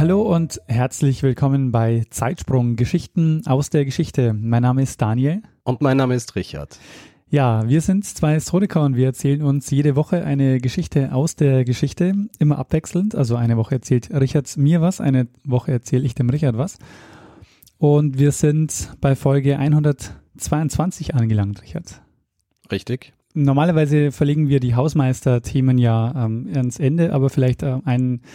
Hallo und herzlich willkommen bei Zeitsprung Geschichten aus der Geschichte. Mein Name ist Daniel. Und mein Name ist Richard. Ja, wir sind zwei Historiker und wir erzählen uns jede Woche eine Geschichte aus der Geschichte, immer abwechselnd. Also eine Woche erzählt Richard mir was, eine Woche erzähle ich dem Richard was. Und wir sind bei Folge 122 angelangt, Richard. Richtig. Normalerweise verlegen wir die Hausmeister-Themen ja ähm, ans Ende, aber vielleicht äh, ein äh,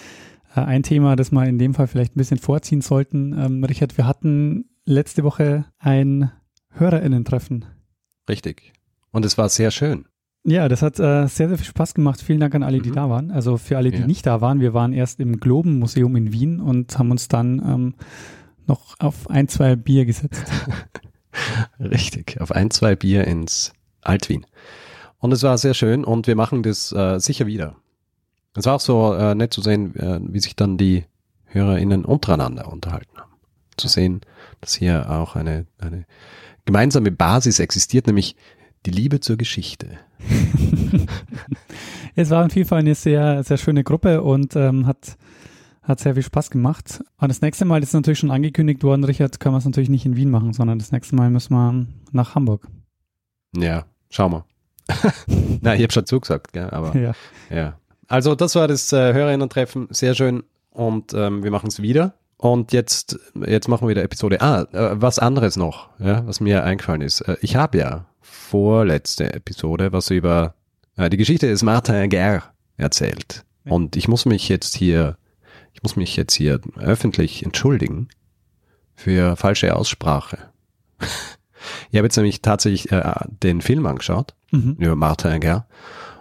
ein Thema, das wir in dem Fall vielleicht ein bisschen vorziehen sollten. Ähm, Richard, wir hatten letzte Woche ein HörerInnen-Treffen. Richtig. Und es war sehr schön. Ja, das hat äh, sehr, sehr viel Spaß gemacht. Vielen Dank an alle, die mhm. da waren. Also für alle, die ja. nicht da waren, wir waren erst im Globenmuseum in Wien und haben uns dann ähm, noch auf ein, zwei Bier gesetzt. Richtig, auf ein, zwei Bier ins Altwien. Und es war sehr schön und wir machen das äh, sicher wieder. Es war auch so äh, nett zu sehen, äh, wie sich dann die HörerInnen untereinander unterhalten haben. Zu sehen, dass hier auch eine, eine gemeinsame Basis existiert, nämlich die Liebe zur Geschichte. es war auf jeden Fall eine sehr, sehr schöne Gruppe und ähm, hat, hat sehr viel Spaß gemacht. Und das nächste Mal ist natürlich schon angekündigt worden, Richard, können wir es natürlich nicht in Wien machen, sondern das nächste Mal müssen wir nach Hamburg. Ja, schau mal. Na, ich habe schon zugesagt, gell? aber ja. ja. Also das war das äh, Hörerinnen-Treffen, sehr schön und ähm, wir machen es wieder. Und jetzt, jetzt machen wir wieder Episode. Ah, äh, was anderes noch, ja, was mir eingefallen ist. Äh, ich habe ja vorletzte Episode was über äh, die Geschichte des Martin Guerre erzählt. Und ich muss mich jetzt hier, ich muss mich jetzt hier öffentlich entschuldigen für falsche Aussprache. ich habe jetzt nämlich tatsächlich äh, den Film angeschaut mhm. über Martin Guerre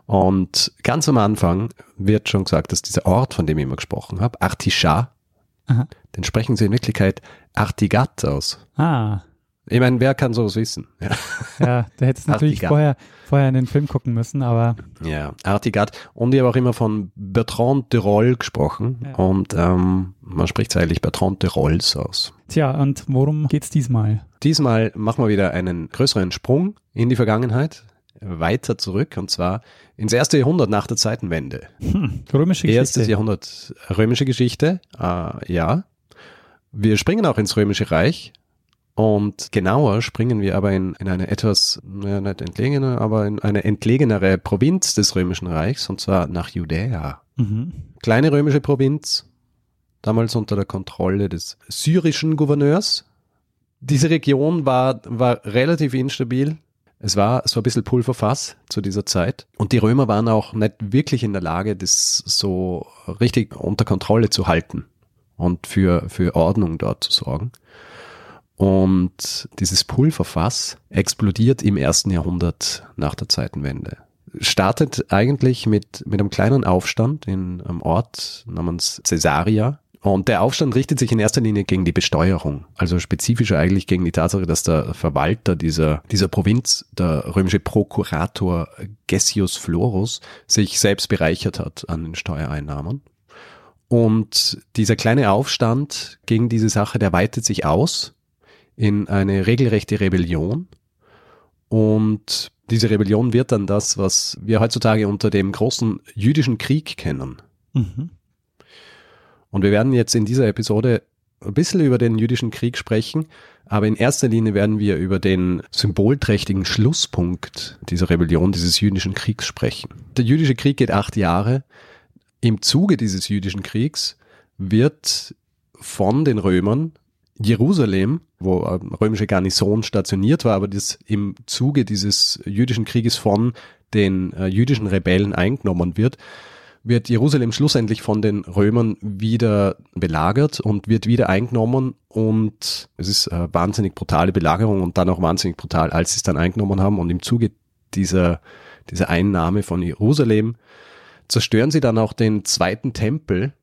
und ganz am Anfang wird schon gesagt, dass dieser Ort, von dem ich immer gesprochen habe, Artisha, den sprechen sie in Wirklichkeit Artigat aus. Ah. Ich meine, wer kann sowas wissen? Ja, ja da hättest du natürlich vorher, vorher in den Film gucken müssen, aber. Ja, Artigat. Und ich habe auch immer von Bertrand de Roll gesprochen. Ja. Und ähm, man spricht es eigentlich Bertrand de Rolls aus. Tja, und worum geht's diesmal? Diesmal machen wir wieder einen größeren Sprung in die Vergangenheit weiter zurück und zwar ins erste Jahrhundert nach der Zeitenwende. Hm, römische Geschichte. Erstes Jahrhundert römische Geschichte, äh, ja. Wir springen auch ins Römische Reich und genauer springen wir aber in, in eine etwas, ja, nicht entlegene, aber in eine entlegenere Provinz des Römischen Reichs und zwar nach Judäa. Mhm. Kleine römische Provinz, damals unter der Kontrolle des syrischen Gouverneurs. Diese Region war, war relativ instabil. Es war so ein bisschen Pulverfass zu dieser Zeit. Und die Römer waren auch nicht wirklich in der Lage, das so richtig unter Kontrolle zu halten und für, für Ordnung dort zu sorgen. Und dieses Pulverfass explodiert im ersten Jahrhundert nach der Zeitenwende. Startet eigentlich mit, mit einem kleinen Aufstand in einem Ort namens Caesarea und der Aufstand richtet sich in erster Linie gegen die Besteuerung, also spezifischer eigentlich gegen die Tatsache, dass der Verwalter dieser, dieser Provinz, der römische Prokurator Gessius Florus, sich selbst bereichert hat an den Steuereinnahmen. Und dieser kleine Aufstand gegen diese Sache, der weitet sich aus in eine regelrechte Rebellion. Und diese Rebellion wird dann das, was wir heutzutage unter dem großen jüdischen Krieg kennen. Mhm. Und wir werden jetzt in dieser Episode ein bisschen über den jüdischen Krieg sprechen, aber in erster Linie werden wir über den symbolträchtigen Schlusspunkt dieser Rebellion, dieses jüdischen Kriegs sprechen. Der jüdische Krieg geht acht Jahre. Im Zuge dieses jüdischen Kriegs wird von den Römern Jerusalem, wo eine römische Garnison stationiert war, aber das im Zuge dieses jüdischen Krieges von den äh, jüdischen Rebellen eingenommen wird, wird Jerusalem schlussendlich von den Römern wieder belagert und wird wieder eingenommen und es ist eine wahnsinnig brutale Belagerung und dann auch wahnsinnig brutal, als sie es dann eingenommen haben und im Zuge dieser, dieser Einnahme von Jerusalem zerstören sie dann auch den zweiten Tempel,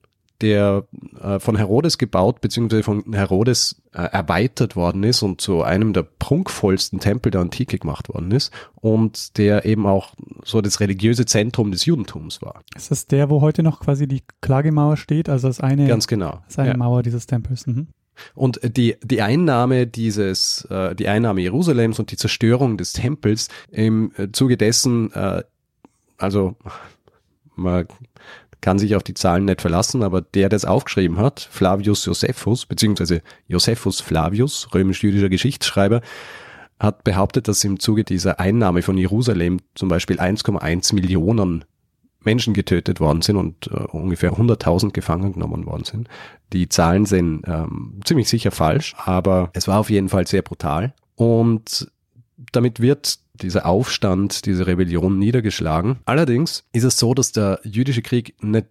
der äh, von Herodes gebaut bzw. von Herodes äh, erweitert worden ist und zu einem der prunkvollsten Tempel der Antike gemacht worden ist und der eben auch so das religiöse Zentrum des Judentums war. Ist das der, wo heute noch quasi die Klagemauer steht? Also das eine, Ganz genau. das eine Ja. Mauer dieses Tempels. Mhm. Und die, die Einnahme dieses, äh, die Einnahme Jerusalems und die Zerstörung des Tempels im Zuge dessen, äh, also man kann sich auf die Zahlen nicht verlassen, aber der, der es aufgeschrieben hat, Flavius Josephus, beziehungsweise Josephus Flavius, römisch-jüdischer Geschichtsschreiber, hat behauptet, dass im Zuge dieser Einnahme von Jerusalem zum Beispiel 1,1 Millionen Menschen getötet worden sind und äh, ungefähr 100.000 gefangen genommen worden sind. Die Zahlen sind ähm, ziemlich sicher falsch, aber es war auf jeden Fall sehr brutal. Und damit wird dieser Aufstand, diese Rebellion niedergeschlagen. Allerdings ist es so, dass der jüdische Krieg nicht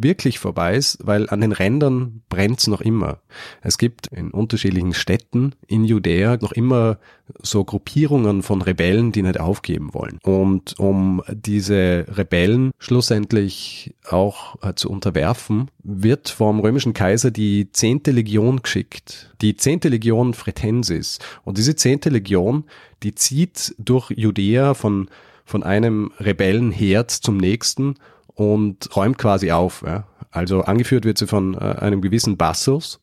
wirklich vorbei ist, weil an den Rändern brennt es noch immer. Es gibt in unterschiedlichen Städten in Judäa noch immer so Gruppierungen von Rebellen, die nicht aufgeben wollen. Und um diese Rebellen schlussendlich auch äh, zu unterwerfen, wird vom römischen Kaiser die zehnte Legion geschickt. Die zehnte Legion Fretensis. Und diese zehnte Legion, die zieht durch Judäa von, von einem Rebellenherd zum nächsten und räumt quasi auf. Ja. Also angeführt wird sie von äh, einem gewissen Bassus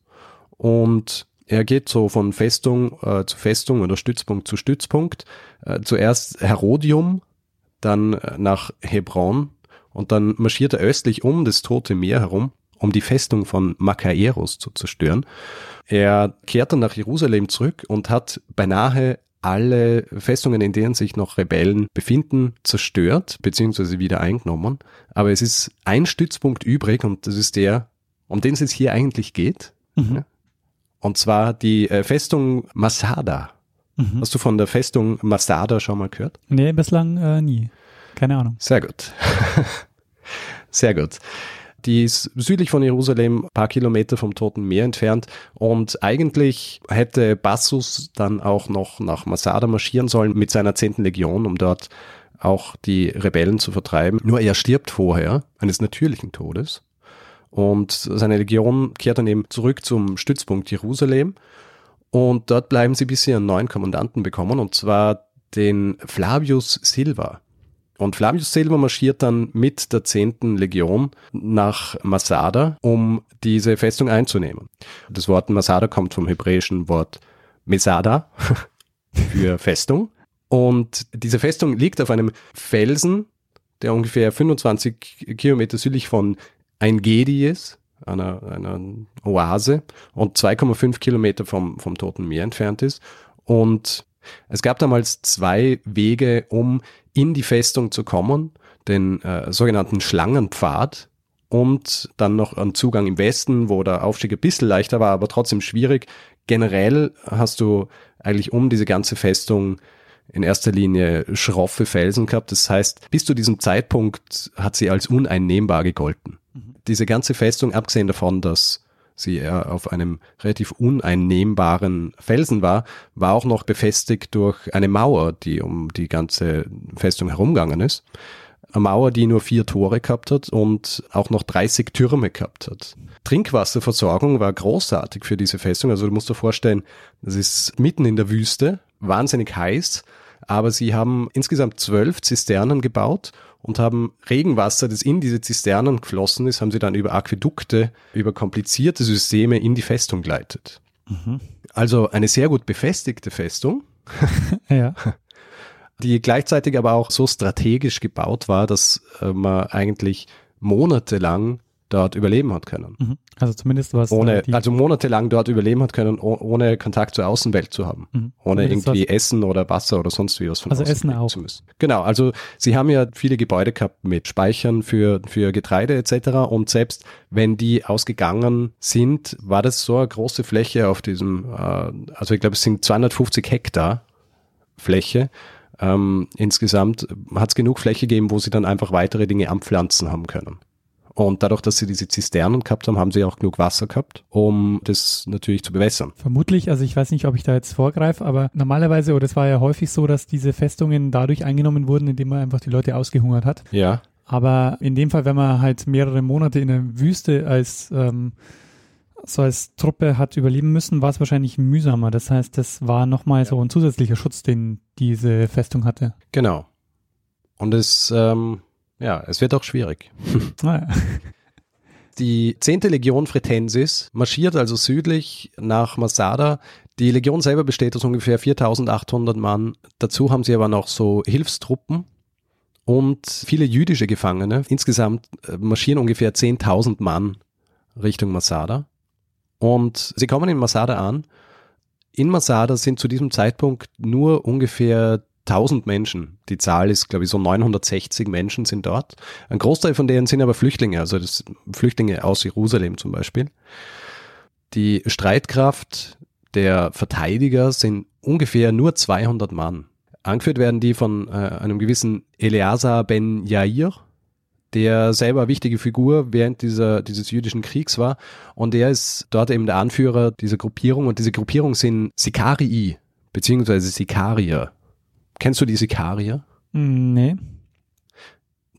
und er geht so von Festung äh, zu Festung oder Stützpunkt zu Stützpunkt. Äh, zuerst Herodium, dann äh, nach Hebron und dann marschiert er östlich um das Tote Meer herum, um die Festung von Makaeros zu zerstören. Er kehrt dann nach Jerusalem zurück und hat beinahe alle Festungen, in denen sich noch Rebellen befinden, zerstört bzw. wieder eingenommen. Aber es ist ein Stützpunkt übrig und das ist der, um den es jetzt hier eigentlich geht. Mhm. Ja. Und zwar die äh, Festung Masada. Mhm. Hast du von der Festung Masada schon mal gehört? Nee, bislang äh, nie. Keine Ahnung. Sehr gut. Sehr gut. Die ist südlich von Jerusalem, paar Kilometer vom Toten Meer entfernt. Und eigentlich hätte Bassus dann auch noch nach Masada marschieren sollen mit seiner zehnten Legion, um dort auch die Rebellen zu vertreiben. Nur er stirbt vorher eines natürlichen Todes. Und seine Legion kehrt dann eben zurück zum Stützpunkt Jerusalem. Und dort bleiben sie, bis sie einen neuen Kommandanten bekommen, und zwar den Flavius Silva. Und Flavius Silva marschiert dann mit der 10. Legion nach Masada, um diese Festung einzunehmen. Das Wort Masada kommt vom hebräischen Wort Mesada für Festung. Und diese Festung liegt auf einem Felsen, der ungefähr 25 Kilometer südlich von Ein-Gedi ist, einer, einer Oase, und 2,5 Kilometer vom, vom Toten Meer entfernt ist. Und es gab damals zwei Wege, um in die Festung zu kommen, den äh, sogenannten Schlangenpfad und dann noch einen Zugang im Westen, wo der Aufstieg ein bisschen leichter war, aber trotzdem schwierig. Generell hast du eigentlich um diese ganze Festung in erster Linie schroffe Felsen gehabt. Das heißt, bis zu diesem Zeitpunkt hat sie als uneinnehmbar gegolten. Diese ganze Festung, abgesehen davon, dass sie eher auf einem relativ uneinnehmbaren Felsen war, war auch noch befestigt durch eine Mauer, die um die ganze Festung herumgegangen ist. Eine Mauer, die nur vier Tore gehabt hat und auch noch 30 Türme gehabt hat. Trinkwasserversorgung war großartig für diese Festung. Also du musst dir vorstellen, das ist mitten in der Wüste, wahnsinnig heiß, aber sie haben insgesamt zwölf Zisternen gebaut und haben Regenwasser, das in diese Zisternen geflossen ist, haben sie dann über Aquädukte, über komplizierte Systeme in die Festung geleitet. Also eine sehr gut befestigte Festung, Ja. die gleichzeitig aber auch so strategisch gebaut war, dass äh, man eigentlich monatelang dort überleben hat können. Mhm. Also zumindest was Ohne, äh, also monatelang dort überleben hat können, oh- ohne Kontakt zur Außenwelt zu haben. Mhm. Ohne Zumindest irgendwie Essen oder Wasser oder sonst wie was von Also Essen auch. zu müssen. Genau, also sie haben ja viele Gebäude gehabt mit Speichern für, für Getreide etc. Und selbst wenn die ausgegangen sind, war das so eine große Fläche auf diesem, äh, also ich glaube es sind 250 Hektar Fläche. Ähm, insgesamt hat es genug Fläche gegeben, wo sie dann einfach weitere Dinge anpflanzen haben können. Und dadurch, dass sie diese Zisternen gehabt haben, haben sie auch genug Wasser gehabt, um das natürlich zu bewässern. Vermutlich, also ich weiß nicht, ob ich da jetzt vorgreife, aber normalerweise, oder es war ja häufig so, dass diese Festungen dadurch eingenommen wurden, indem man einfach die Leute ausgehungert hat. Ja. Aber in dem Fall, wenn man halt mehrere Monate in der Wüste als ähm, so als Truppe hat überleben müssen, war es wahrscheinlich mühsamer. Das heißt, das war nochmal so ein zusätzlicher Schutz, den diese Festung hatte. Genau. Und es, ähm, ja, es wird auch schwierig. Die 10. Legion Fretensis marschiert also südlich nach Masada. Die Legion selber besteht aus ungefähr 4800 Mann. Dazu haben sie aber noch so Hilfstruppen und viele jüdische Gefangene. Insgesamt äh, marschieren ungefähr 10.000 Mann Richtung Masada. Und sie kommen in Masada an. In Masada sind zu diesem Zeitpunkt nur ungefähr 1000 Menschen. Die Zahl ist, glaube ich, so 960 Menschen sind dort. Ein Großteil von denen sind aber Flüchtlinge, also das Flüchtlinge aus Jerusalem zum Beispiel. Die Streitkraft der Verteidiger sind ungefähr nur 200 Mann. Angeführt werden die von äh, einem gewissen Eleazar ben Yair, der selber eine wichtige Figur während dieser, dieses jüdischen Kriegs war. Und er ist dort eben der Anführer dieser Gruppierung. Und diese Gruppierung sind Sikarii, beziehungsweise Sikarier. Kennst du die Sikarier? Hm, Nee.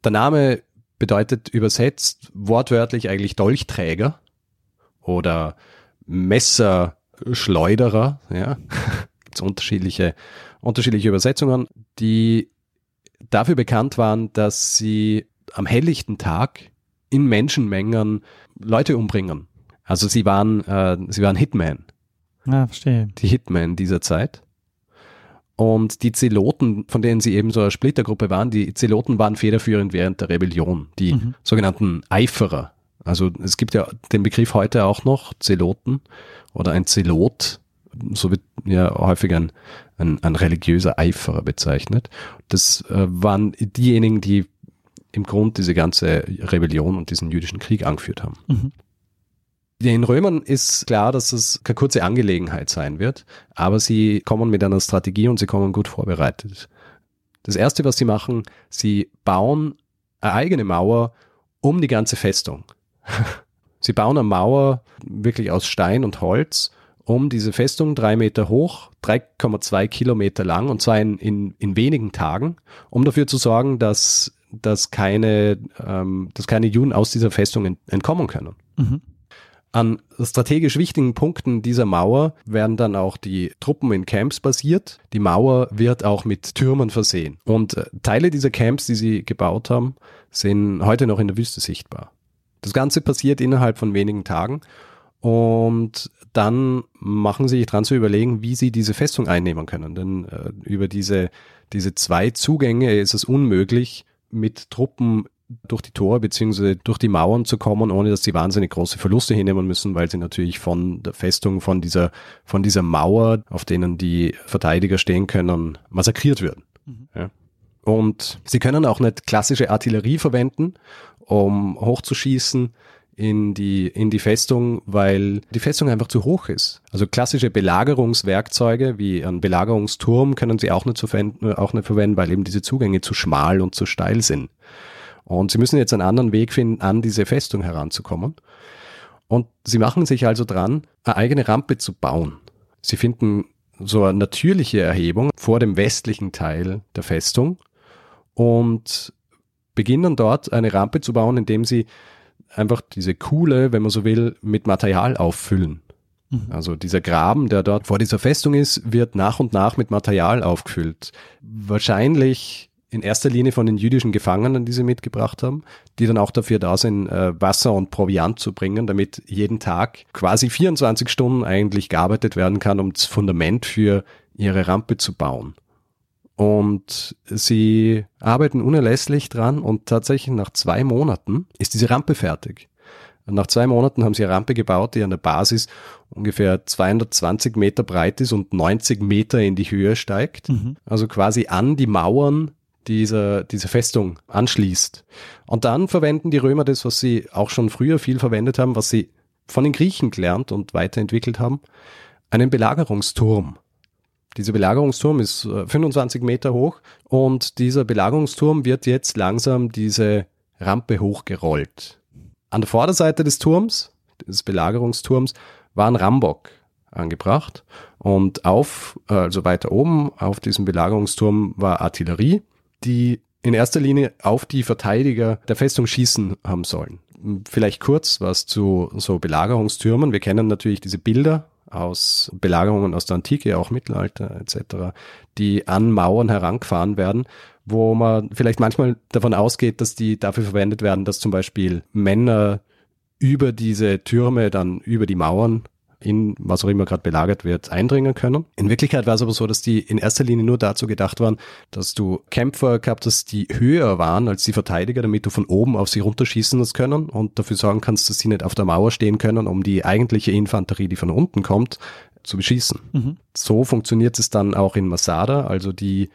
Der Name bedeutet übersetzt wortwörtlich eigentlich Dolchträger oder Messerschleuderer. Ja, gibt unterschiedliche, unterschiedliche Übersetzungen, die dafür bekannt waren, dass sie am helllichten Tag in Menschenmengen Leute umbringen. Also sie waren, äh, sie waren Hitman, Ah, verstehe. die Hitman dieser Zeit. Und die Zeloten, von denen sie eben so eine Splittergruppe waren, die Zeloten waren federführend während der Rebellion, die Mhm. sogenannten Eiferer. Also es gibt ja den Begriff heute auch noch, Zeloten oder ein Zelot, so wird ja häufig ein, ein, ein religiöser Eiferer bezeichnet. Das äh, waren diejenigen, die im Grund diese ganze Rebellion und diesen jüdischen Krieg angeführt haben. Mhm. Den Römern ist klar, dass es keine kurze Angelegenheit sein wird, aber sie kommen mit einer Strategie und sie kommen gut vorbereitet. Das erste, was sie machen, sie bauen eine eigene Mauer um die ganze Festung. Sie bauen eine Mauer wirklich aus Stein und Holz um diese Festung, drei Meter hoch, 3,2 Kilometer lang und zwar in, in, in wenigen Tagen, um dafür zu sorgen, dass, dass, keine, ähm, dass keine Juden aus dieser Festung ent, entkommen können. Mhm. An strategisch wichtigen Punkten dieser Mauer werden dann auch die Truppen in Camps basiert. Die Mauer wird auch mit Türmen versehen. Und äh, Teile dieser Camps, die sie gebaut haben, sind heute noch in der Wüste sichtbar. Das Ganze passiert innerhalb von wenigen Tagen. Und dann machen sie sich dran zu überlegen, wie sie diese Festung einnehmen können. Denn äh, über diese, diese zwei Zugänge ist es unmöglich, mit Truppen durch die Tore beziehungsweise durch die Mauern zu kommen, ohne dass sie wahnsinnig große Verluste hinnehmen müssen, weil sie natürlich von der Festung, von dieser, von dieser Mauer, auf denen die Verteidiger stehen können, massakriert werden. Ja. Und sie können auch nicht klassische Artillerie verwenden, um hochzuschießen in die, in die Festung, weil die Festung einfach zu hoch ist. Also klassische Belagerungswerkzeuge wie ein Belagerungsturm können sie auch nicht, verwenden, auch nicht verwenden, weil eben diese Zugänge zu schmal und zu steil sind. Und sie müssen jetzt einen anderen Weg finden, an diese Festung heranzukommen. Und sie machen sich also dran, eine eigene Rampe zu bauen. Sie finden so eine natürliche Erhebung vor dem westlichen Teil der Festung und beginnen dort eine Rampe zu bauen, indem sie einfach diese Kuhle, wenn man so will, mit Material auffüllen. Mhm. Also dieser Graben, der dort vor dieser Festung ist, wird nach und nach mit Material aufgefüllt. Wahrscheinlich in erster Linie von den jüdischen Gefangenen, die sie mitgebracht haben, die dann auch dafür da sind, äh, Wasser und Proviant zu bringen, damit jeden Tag quasi 24 Stunden eigentlich gearbeitet werden kann, um das Fundament für ihre Rampe zu bauen. Und sie arbeiten unerlässlich dran und tatsächlich nach zwei Monaten ist diese Rampe fertig. Und nach zwei Monaten haben sie eine Rampe gebaut, die an der Basis ungefähr 220 Meter breit ist und 90 Meter in die Höhe steigt. Mhm. Also quasi an die Mauern dieser, dieser Festung anschließt. Und dann verwenden die Römer das, was sie auch schon früher viel verwendet haben, was sie von den Griechen gelernt und weiterentwickelt haben, einen Belagerungsturm. Dieser Belagerungsturm ist äh, 25 Meter hoch und dieser Belagerungsturm wird jetzt langsam diese Rampe hochgerollt. An der Vorderseite des Turms, des Belagerungsturms, war ein Rambock angebracht und auf, äh, also weiter oben auf diesem Belagerungsturm war Artillerie, die in erster Linie auf die Verteidiger der Festung schießen haben sollen. Vielleicht kurz was zu so Belagerungstürmen. Wir kennen natürlich diese Bilder aus Belagerungen aus der Antike, auch Mittelalter etc., die an Mauern herangefahren werden, wo man vielleicht manchmal davon ausgeht, dass die dafür verwendet werden, dass zum Beispiel Männer über diese Türme dann über die Mauern in was auch immer gerade belagert wird, eindringen können. In Wirklichkeit war es aber so, dass die in erster Linie nur dazu gedacht waren, dass du Kämpfer gehabt hast, die höher waren als die Verteidiger, damit du von oben auf sie runterschießen hast können und dafür sorgen kannst, dass sie nicht auf der Mauer stehen können, um die eigentliche Infanterie, die von unten kommt, zu beschießen. Mhm. So funktioniert es dann auch in Masada, also die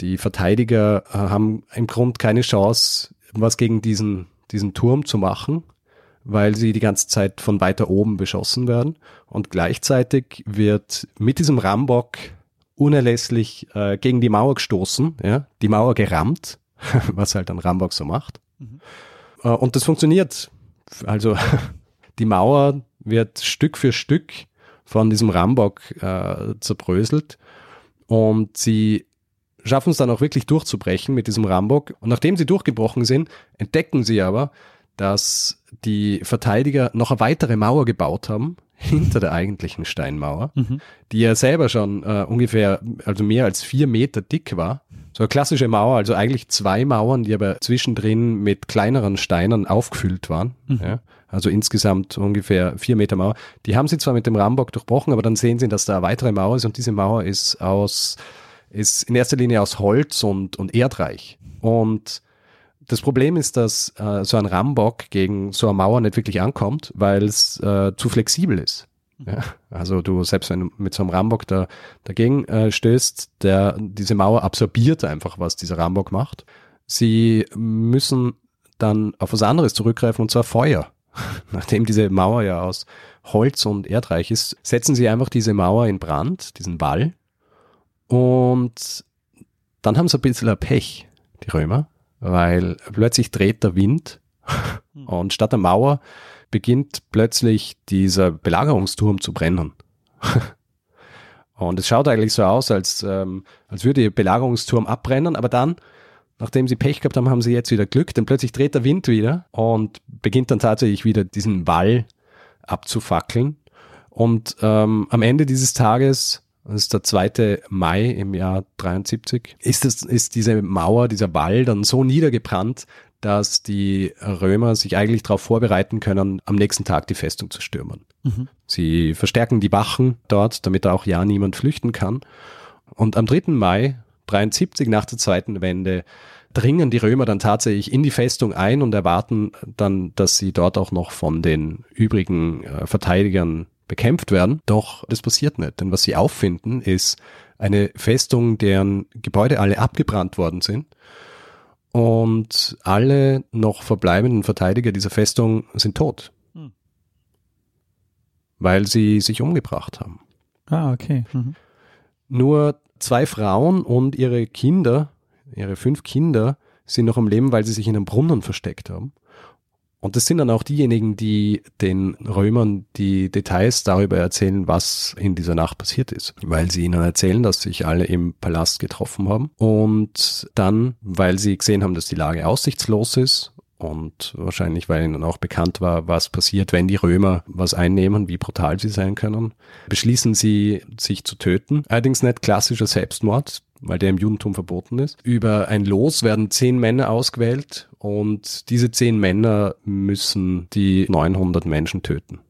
die Verteidiger äh, haben im Grund keine Chance, was gegen diesen, diesen Turm zu machen, weil sie die ganze Zeit von weiter oben beschossen werden. Und gleichzeitig wird mit diesem Rambock unerlässlich äh, gegen die Mauer gestoßen, ja, die Mauer gerammt, was halt ein Rambock so macht. Mhm. Äh, und das funktioniert. Also die Mauer wird Stück für Stück von diesem Rambock äh, zerbröselt und sie schaffen es dann auch wirklich durchzubrechen mit diesem Rambock. Und nachdem sie durchgebrochen sind, entdecken sie aber, dass die Verteidiger noch eine weitere Mauer gebaut haben, hinter der eigentlichen Steinmauer, mhm. die ja selber schon äh, ungefähr, also mehr als vier Meter dick war. So eine klassische Mauer, also eigentlich zwei Mauern, die aber zwischendrin mit kleineren Steinen aufgefüllt waren. Mhm. Ja. Also insgesamt ungefähr vier Meter Mauer. Die haben sie zwar mit dem Rambock durchbrochen, aber dann sehen sie, dass da eine weitere Mauer ist und diese Mauer ist aus, ist in erster Linie aus Holz und, und Erdreich. Und das Problem ist, dass äh, so ein Rambock gegen so eine Mauer nicht wirklich ankommt, weil es äh, zu flexibel ist. Ja? Also du, selbst wenn du mit so einem Rambock da, dagegen äh, stößt, der, diese Mauer absorbiert einfach, was dieser Rambock macht. Sie müssen dann auf was anderes zurückgreifen, und zwar Feuer. Nachdem diese Mauer ja aus Holz und Erdreich ist, setzen sie einfach diese Mauer in Brand, diesen Wall. Und dann haben sie ein bisschen Pech, die Römer, weil plötzlich dreht der Wind hm. und statt der Mauer beginnt plötzlich dieser Belagerungsturm zu brennen. und es schaut eigentlich so aus, als, ähm, als würde der Belagerungsturm abbrennen, aber dann, nachdem sie Pech gehabt haben, haben sie jetzt wieder Glück, denn plötzlich dreht der Wind wieder und beginnt dann tatsächlich wieder diesen Wall abzufackeln. Und ähm, am Ende dieses Tages das ist der 2. Mai im Jahr 73, ist, es, ist diese Mauer, dieser Wall dann so niedergebrannt, dass die Römer sich eigentlich darauf vorbereiten können, am nächsten Tag die Festung zu stürmen. Mhm. Sie verstärken die Wachen dort, damit auch ja niemand flüchten kann. Und am 3. Mai 73 nach der zweiten Wende dringen die Römer dann tatsächlich in die Festung ein und erwarten dann, dass sie dort auch noch von den übrigen äh, Verteidigern bekämpft werden. Doch das passiert nicht, denn was sie auffinden, ist eine Festung, deren Gebäude alle abgebrannt worden sind. Und alle noch verbleibenden Verteidiger dieser Festung sind tot. Hm. Weil sie sich umgebracht haben. Ah, okay. Mhm. Nur zwei Frauen und ihre Kinder, ihre fünf Kinder, sind noch am Leben, weil sie sich in einem Brunnen versteckt haben. Und das sind dann auch diejenigen, die den Römern die Details darüber erzählen, was in dieser Nacht passiert ist. Weil sie ihnen erzählen, dass sich alle im Palast getroffen haben. Und dann, weil sie gesehen haben, dass die Lage aussichtslos ist und wahrscheinlich, weil ihnen auch bekannt war, was passiert, wenn die Römer was einnehmen, wie brutal sie sein können, beschließen sie, sich zu töten. Allerdings nicht klassischer Selbstmord, weil der im Judentum verboten ist. Über ein Los werden zehn Männer ausgewählt und diese zehn Männer müssen die 900 Menschen töten.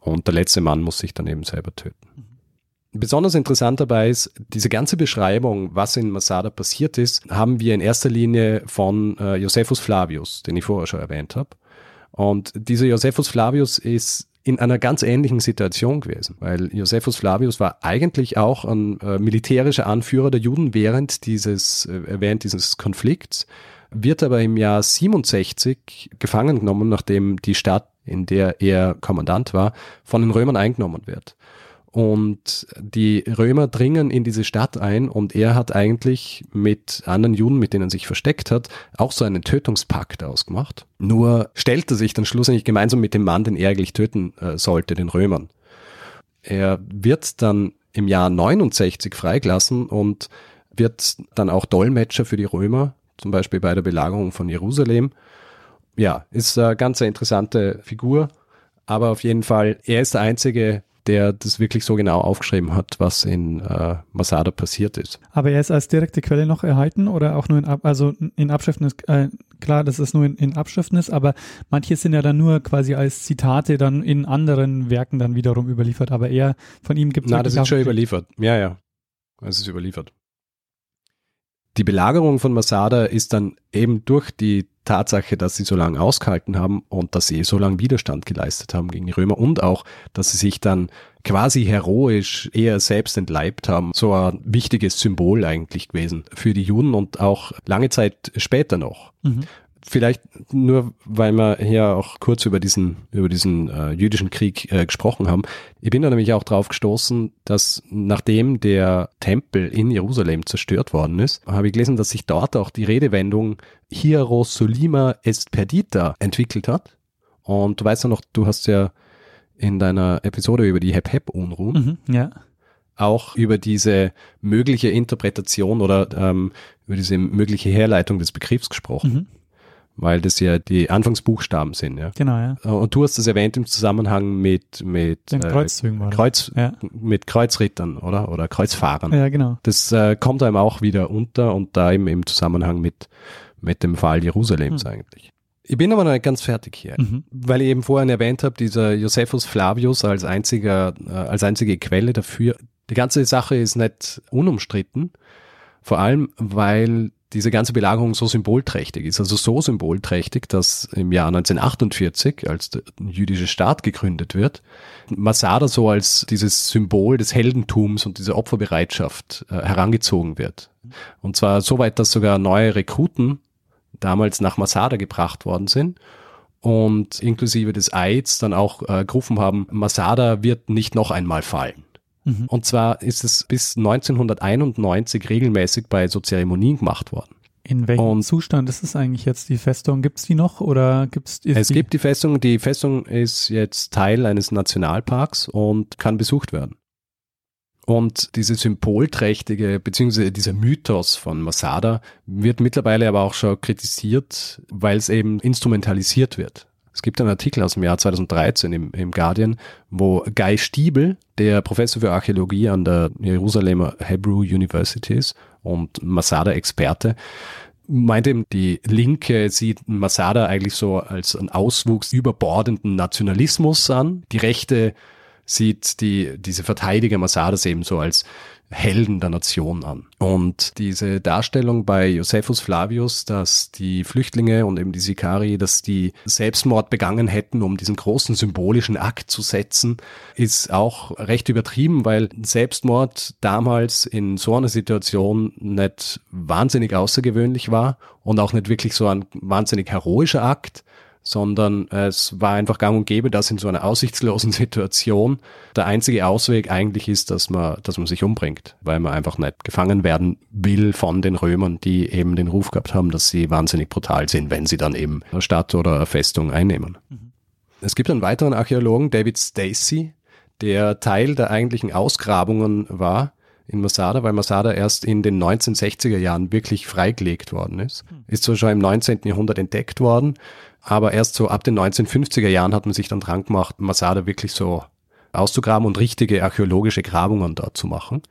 Und der letzte Mann muss sich dann eben selber töten. Besonders interessant dabei ist, diese ganze Beschreibung, was in Masada passiert ist, haben wir in erster Linie von äh, Josephus Flavius, den ich vorher schon erwähnt habe. Und dieser Josephus Flavius ist in einer ganz ähnlichen Situation gewesen, weil Josephus Flavius war eigentlich auch ein äh, militärischer Anführer der Juden während dieses, äh, während dieses Konflikts, wird aber im Jahr 67 gefangen genommen, nachdem die Stadt, in der er Kommandant war, von den Römern eingenommen wird. Und die Römer dringen in diese Stadt ein und er hat eigentlich mit anderen Juden, mit denen er sich versteckt hat, auch so einen Tötungspakt ausgemacht. Nur stellt er sich dann schlussendlich gemeinsam mit dem Mann, den er eigentlich töten äh, sollte, den Römern. Er wird dann im Jahr 69 freigelassen und wird dann auch Dolmetscher für die Römer, zum Beispiel bei der Belagerung von Jerusalem. Ja, ist eine ganz interessante Figur, aber auf jeden Fall, er ist der Einzige, der das wirklich so genau aufgeschrieben hat, was in äh, Masada passiert ist. Aber er ist als direkte Quelle noch erhalten oder auch nur in, Ab also in Abschriften ist äh, klar, dass es nur in, in Abschriften ist, aber manche sind ja dann nur quasi als Zitate dann in anderen Werken dann wiederum überliefert, aber er, von ihm gibt es Na, das ist schon überliefert. Ja, ja. Es ist überliefert. Die Belagerung von Masada ist dann eben durch die Tatsache, dass sie so lange ausgehalten haben und dass sie so lange Widerstand geleistet haben gegen die Römer und auch, dass sie sich dann quasi heroisch eher selbst entleibt haben, so ein wichtiges Symbol eigentlich gewesen für die Juden und auch lange Zeit später noch. Mhm vielleicht nur, weil wir hier auch kurz über diesen, über diesen äh, jüdischen Krieg äh, gesprochen haben. Ich bin da nämlich auch drauf gestoßen, dass nachdem der Tempel in Jerusalem zerstört worden ist, habe ich gelesen, dass sich dort auch die Redewendung Hierosolima est perdita entwickelt hat. Und du weißt ja noch, du hast ja in deiner Episode über die Hep-Hep-Unruhen mhm, ja auch über diese mögliche Interpretation oder ähm, über diese mögliche Herleitung des Begriffs gesprochen. Mhm weil das ja die Anfangsbuchstaben sind. Ja. Genau, ja. Und du hast das erwähnt im Zusammenhang mit mit Den Kreuzzügen äh, Kreuz, ja. mit Kreuzrittern oder oder Kreuzfahrern. Ja, genau. Das äh, kommt einem auch wieder unter und da eben im Zusammenhang mit mit dem Fall Jerusalems hm. eigentlich. Ich bin aber noch nicht ganz fertig hier, mhm. weil ich eben vorhin erwähnt habe, dieser Josephus Flavius als einziger äh, als einzige Quelle dafür. Die ganze Sache ist nicht unumstritten, vor allem weil diese ganze Belagerung so symbolträchtig ist. Also so symbolträchtig, dass im Jahr 1948, als der jüdische Staat gegründet wird, Masada so als dieses Symbol des Heldentums und dieser Opferbereitschaft äh, herangezogen wird. Und zwar so weit, dass sogar neue Rekruten damals nach Masada gebracht worden sind und inklusive des Eids dann auch äh, gerufen haben, Masada wird nicht noch einmal fallen. Mhm. Und zwar ist es bis 1991 regelmäßig bei so Zeremonien gemacht worden. In welchem und Zustand ist es eigentlich jetzt, die Festung? Gibt es die noch oder gibt's Es die gibt die Festung, die Festung ist jetzt Teil eines Nationalparks und kann besucht werden. Und diese symbolträchtige, beziehungsweise dieser Mythos von Masada wird mittlerweile aber auch schon kritisiert, weil es eben instrumentalisiert wird. Es gibt einen Artikel aus dem Jahr 2013 im, im Guardian, wo Guy Stiebel, der Professor für Archäologie an der Jerusalemer Hebrew University ist und Masada-Experte, meint eben, die Linke sieht Masada eigentlich so als einen Auswuchs überbordenden Nationalismus an. Die Rechte sieht die, diese Verteidiger Masadas eben so als Helden der Nation an. Und diese Darstellung bei Josephus Flavius, dass die Flüchtlinge und eben die Sikari, dass die Selbstmord begangen hätten, um diesen großen symbolischen Akt zu setzen, ist auch recht übertrieben, weil Selbstmord damals in so einer Situation nicht wahnsinnig außergewöhnlich war und auch nicht wirklich so ein wahnsinnig heroischer Akt, sondern es war einfach gang und gäbe, dass in so einer aussichtslosen Situation der einzige Ausweg eigentlich ist, dass man, dass man sich umbringt, weil man einfach nicht gefangen werden will von den Römern, die eben den Ruf gehabt haben, dass sie wahnsinnig brutal sind, wenn sie dann eben eine Stadt oder eine Festung einnehmen. Mhm. Es gibt einen weiteren Archäologen, David Stacy, der Teil der eigentlichen Ausgrabungen war in Masada, weil Masada erst in den 1960er Jahren wirklich freigelegt worden ist. Mhm. Ist zwar schon im 19. Jahrhundert entdeckt worden, aber erst so ab den 1950er Jahren hat man sich dann dran gemacht, Masada wirklich so auszugraben und richtige archäologische Grabungen dort zu machen.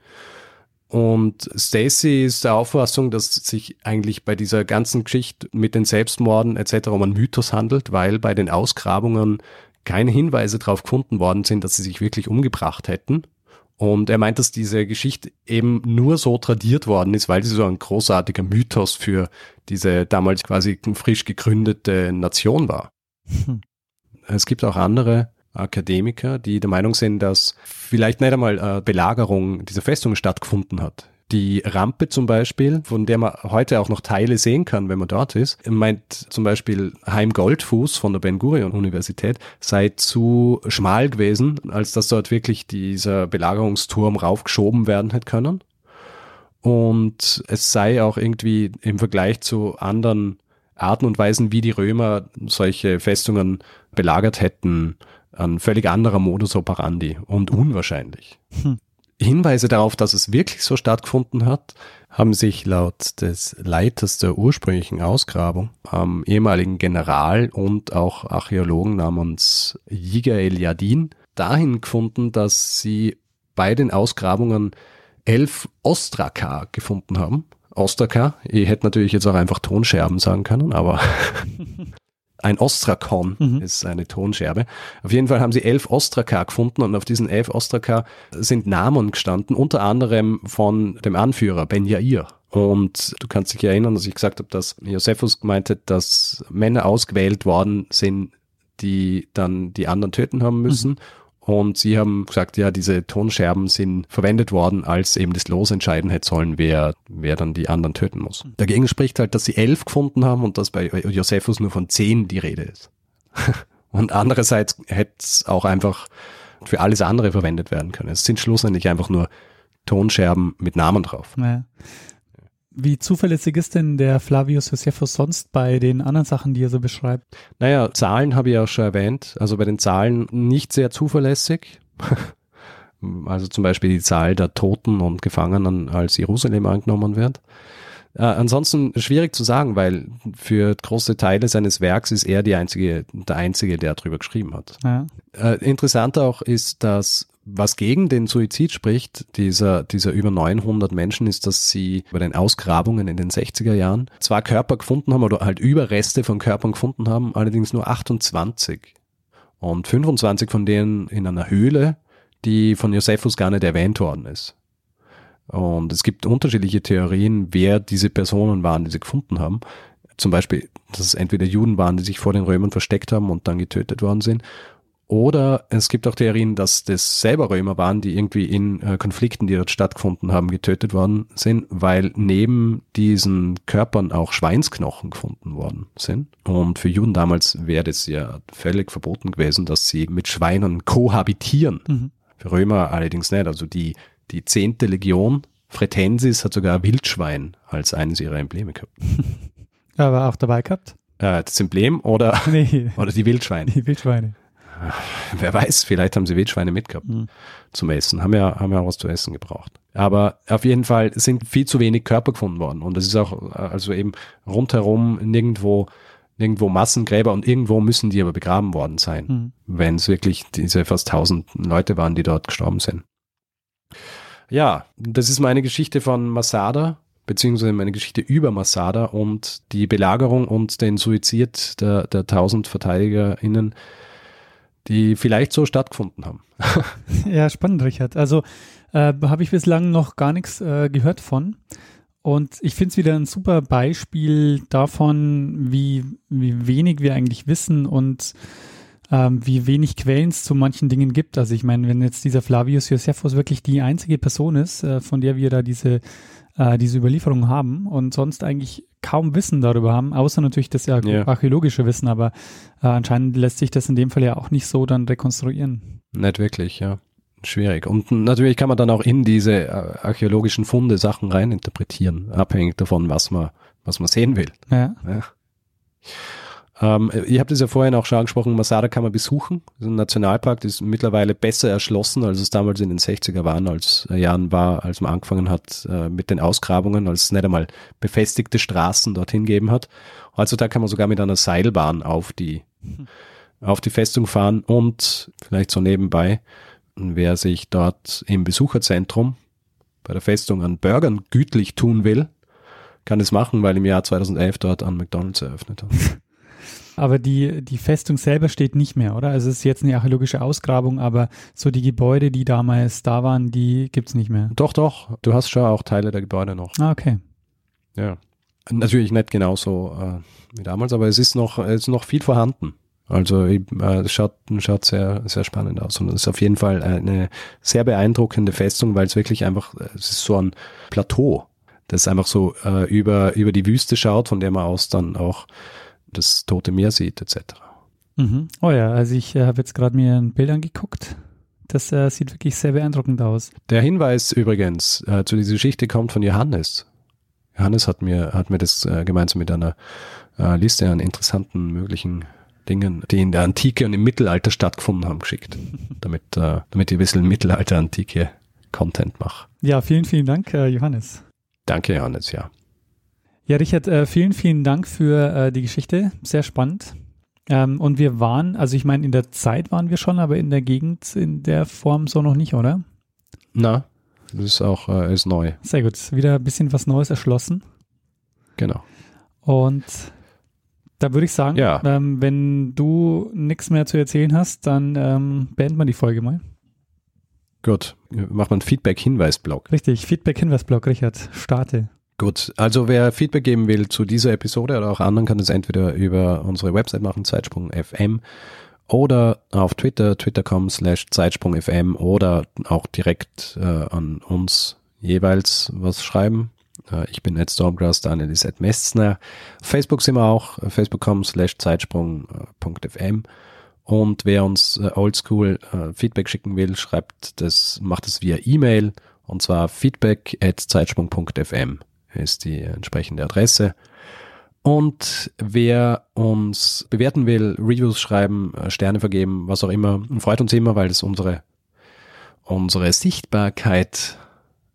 Und Stacy ist der Auffassung, dass sich eigentlich bei dieser ganzen Geschichte mit den Selbstmorden etc. um einen Mythos handelt, weil bei den Ausgrabungen keine Hinweise darauf gefunden worden sind, dass sie sich wirklich umgebracht hätten. Und er meint, dass diese Geschichte eben nur so tradiert worden ist, weil sie so ein großartiger Mythos für diese damals quasi frisch gegründete Nation war. Hm. Es gibt auch andere Akademiker, die der Meinung sind, dass vielleicht nicht einmal eine Belagerung dieser Festung stattgefunden hat. Die Rampe zum Beispiel, von der man heute auch noch Teile sehen kann, wenn man dort ist, meint zum Beispiel Heim Goldfuß von der Ben Gurion Universität, sei zu schmal gewesen, als dass dort wirklich dieser Belagerungsturm raufgeschoben werden hätte können. Und es sei auch irgendwie im Vergleich zu anderen Arten und Weisen, wie die Römer solche Festungen belagert hätten, ein völlig anderer Modus operandi und unwahrscheinlich. Hm. Hinweise darauf, dass es wirklich so stattgefunden hat, haben sich laut des Leiters der ursprünglichen Ausgrabung, am ehemaligen General und auch Archäologen namens Yigael Yadin, dahin gefunden, dass sie bei den Ausgrabungen elf Ostraka gefunden haben. Ostraka, ich hätte natürlich jetzt auch einfach Tonscherben sagen können, aber ein Ostrakon mhm. ist eine Tonscherbe. Auf jeden Fall haben sie elf Ostraka gefunden und auf diesen elf Ostraka sind Namen gestanden, unter anderem von dem Anführer Ben Yair. Und du kannst dich erinnern, dass ich gesagt habe, dass Josephus meinte, dass Männer ausgewählt worden sind, die dann die anderen töten haben müssen. Mhm. Und sie haben gesagt, ja, diese Tonscherben sind verwendet worden, als eben das Los entscheiden hätte sollen, wer, wer dann die anderen töten muss. Dagegen spricht halt, dass sie elf gefunden haben und dass bei Josephus nur von zehn die Rede ist. und andererseits hätte es auch einfach für alles andere verwendet werden können. Es sind schlussendlich einfach nur Tonscherben mit Namen drauf. Ja. Wie zuverlässig ist denn der Flavius Josephus sonst bei den anderen Sachen, die er so beschreibt? Naja, Zahlen habe ich auch schon erwähnt. Also bei den Zahlen nicht sehr zuverlässig. also zum Beispiel die Zahl der Toten und Gefangenen, als Jerusalem angenommen wird. Äh, ansonsten schwierig zu sagen, weil für große Teile seines Werks ist er die einzige, der Einzige, der darüber geschrieben hat. Ja. Äh, interessant auch ist, dass was gegen den Suizid spricht, dieser, dieser über 900 Menschen, ist, dass sie bei den Ausgrabungen in den 60er Jahren zwar Körper gefunden haben oder halt Überreste von Körpern gefunden haben, allerdings nur 28. Und 25 von denen in einer Höhle, die von Josephus gar nicht erwähnt worden ist. Und es gibt unterschiedliche Theorien, wer diese Personen waren, die sie gefunden haben. Zum Beispiel, dass es entweder Juden waren, die sich vor den Römern versteckt haben und dann getötet worden sind, oder es gibt auch Theorien, dass das selber Römer waren, die irgendwie in äh, Konflikten, die dort stattgefunden haben, getötet worden sind, weil neben diesen Körpern auch Schweinsknochen gefunden worden sind. Und für Juden damals wäre das ja völlig verboten gewesen, dass sie mit Schweinen kohabitieren. Mhm. Für Römer allerdings nicht. Also die, die zehnte Legion, Fretensis, hat sogar Wildschwein als eines ihrer Embleme gehabt. Aber auch dabei gehabt? Äh, das Emblem oder, nee. oder die Wildschweine? Die Wildschweine wer weiß, vielleicht haben sie Wildschweine mitgehabt mhm. zum Essen, haben ja, haben ja was zu essen gebraucht. Aber auf jeden Fall sind viel zu wenig Körper gefunden worden und es ist auch, also eben rundherum nirgendwo, nirgendwo Massengräber und irgendwo müssen die aber begraben worden sein, mhm. wenn es wirklich diese fast tausend Leute waren, die dort gestorben sind. Ja, das ist meine Geschichte von Masada, beziehungsweise meine Geschichte über Masada und die Belagerung und den Suizid der, der tausend VerteidigerInnen die vielleicht so stattgefunden haben. ja, spannend, Richard. Also äh, habe ich bislang noch gar nichts äh, gehört von. Und ich finde es wieder ein super Beispiel davon, wie, wie wenig wir eigentlich wissen und ähm, wie wenig Quellen es zu manchen Dingen gibt. Also ich meine, wenn jetzt dieser Flavius Josephus wirklich die einzige Person ist, äh, von der wir da diese, äh, diese Überlieferung haben und sonst eigentlich kaum Wissen darüber haben, außer natürlich das ja, yeah. archäologische Wissen, aber äh, anscheinend lässt sich das in dem Fall ja auch nicht so dann rekonstruieren. Nicht wirklich, ja. Schwierig. Und natürlich kann man dann auch in diese äh, archäologischen Funde Sachen reininterpretieren, abhängig davon, was man, was man sehen will. Ja. ja. Ähm, ich habe das ja vorhin auch schon angesprochen, Masada kann man besuchen. Das ist ein Nationalpark, das ist mittlerweile besser erschlossen, als es damals in den 60er waren, als äh, Jahren war, als man angefangen hat äh, mit den Ausgrabungen, als es nicht einmal befestigte Straßen dorthin gegeben hat. Heutzutage kann man sogar mit einer Seilbahn auf die, mhm. auf die Festung fahren und vielleicht so nebenbei, wer sich dort im Besucherzentrum bei der Festung an Burgern gütlich tun will, kann es machen, weil im Jahr 2011 dort an McDonalds eröffnet hat. Aber die, die Festung selber steht nicht mehr, oder? Also es ist jetzt eine archäologische Ausgrabung, aber so die Gebäude, die damals da waren, die gibt's nicht mehr. Doch, doch. Du hast schon auch Teile der Gebäude noch. Ah, okay. Ja. Natürlich nicht genauso äh, wie damals, aber es ist noch, es ist noch viel vorhanden. Also äh, es schaut, schaut sehr, sehr spannend aus. Und es ist auf jeden Fall eine sehr beeindruckende Festung, weil es wirklich einfach, es ist so ein Plateau, das einfach so äh, über, über die Wüste schaut, von der man aus dann auch das Tote Meer sieht, etc. Mhm. Oh ja, also ich äh, habe jetzt gerade mir ein Bild angeguckt. Das äh, sieht wirklich sehr beeindruckend aus. Der Hinweis übrigens äh, zu dieser Geschichte kommt von Johannes. Johannes hat mir, hat mir das äh, gemeinsam mit einer äh, Liste an interessanten möglichen Dingen, die in der Antike und im Mittelalter stattgefunden haben, geschickt. damit, äh, damit ihr ein bisschen Mittelalter, Antike Content mache. Ja, vielen, vielen Dank, Johannes. Danke, Johannes, ja. Ja, Richard, äh, vielen, vielen Dank für äh, die Geschichte. Sehr spannend. Ähm, und wir waren, also ich meine, in der Zeit waren wir schon, aber in der Gegend in der Form so noch nicht, oder? Na, das ist auch äh, ist neu. Sehr gut. Wieder ein bisschen was Neues erschlossen. Genau. Und da würde ich sagen, Ja. ähm, wenn du nichts mehr zu erzählen hast, dann ähm, beenden wir die Folge mal. Gut. Macht man Feedback-Hinweis-Blog. Richtig, Feedback-Hinweis-Blog, Richard, starte. Gut, also wer Feedback geben will zu dieser Episode oder auch anderen, kann das entweder über unsere Website machen, Zeitsprung.fm oder auf Twitter, twitter.com slash Zeitsprung.fm oder auch direkt äh, an uns jeweils was schreiben. Äh, ich bin Ed Stormgrass, Daniel ist Ed Messner. Facebook sind wir auch, facebook.com slash Zeitsprung.fm und wer uns äh, oldschool äh, Feedback schicken will, schreibt das, macht es via E-Mail und zwar feedback at zeitsprung.fm ist die entsprechende Adresse. Und wer uns bewerten will, Reviews schreiben, äh, Sterne vergeben, was auch immer, freut uns immer, weil es unsere, unsere Sichtbarkeit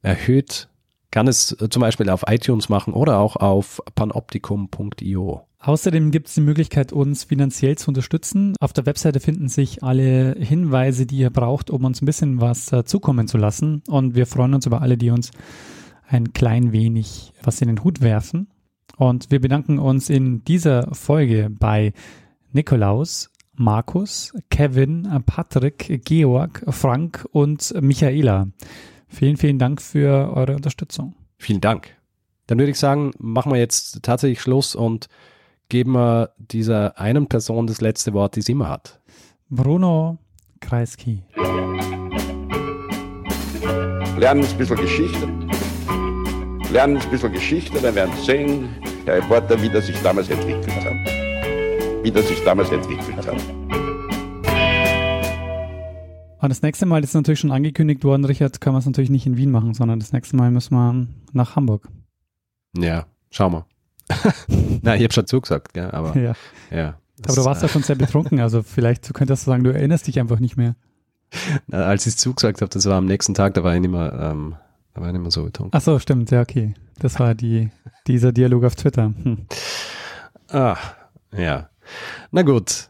erhöht. Kann es äh, zum Beispiel auf iTunes machen oder auch auf panoptikum.io. Außerdem gibt es die Möglichkeit, uns finanziell zu unterstützen. Auf der Webseite finden sich alle Hinweise, die ihr braucht, um uns ein bisschen was äh, zukommen zu lassen. Und wir freuen uns über alle, die uns ein klein wenig was in den Hut werfen. Und wir bedanken uns in dieser Folge bei Nikolaus, Markus, Kevin, Patrick, Georg, Frank und Michaela. Vielen, vielen Dank für eure Unterstützung. Vielen Dank. Dann würde ich sagen, machen wir jetzt tatsächlich Schluss und geben wir dieser einen Person das letzte Wort, die sie immer hat. Bruno Kreisky. Lernen ein bisschen Geschichte. Lernen ein bisschen Geschichte, dann werden Sie sehen, der Reporter, wie das sich damals entwickelt hat. Wie das sich damals entwickelt hat. Und das nächste Mal, das ist natürlich schon angekündigt worden, Richard, können wir es natürlich nicht in Wien machen, sondern das nächste Mal müssen wir nach Hamburg. Ja, schauen wir. Na, ich habe schon zugesagt, gell, aber Ja. ja. Aber du warst ja schon sehr betrunken, also vielleicht könntest du sagen, du erinnerst dich einfach nicht mehr. äh, als ich es zugesagt habe, das war am nächsten Tag, da war ich nicht mehr, ähm, da war ich nicht mehr so betrunken. Ach so, stimmt, ja, okay. Das war die, dieser Dialog auf Twitter. Hm. Ah, ja. Na gut,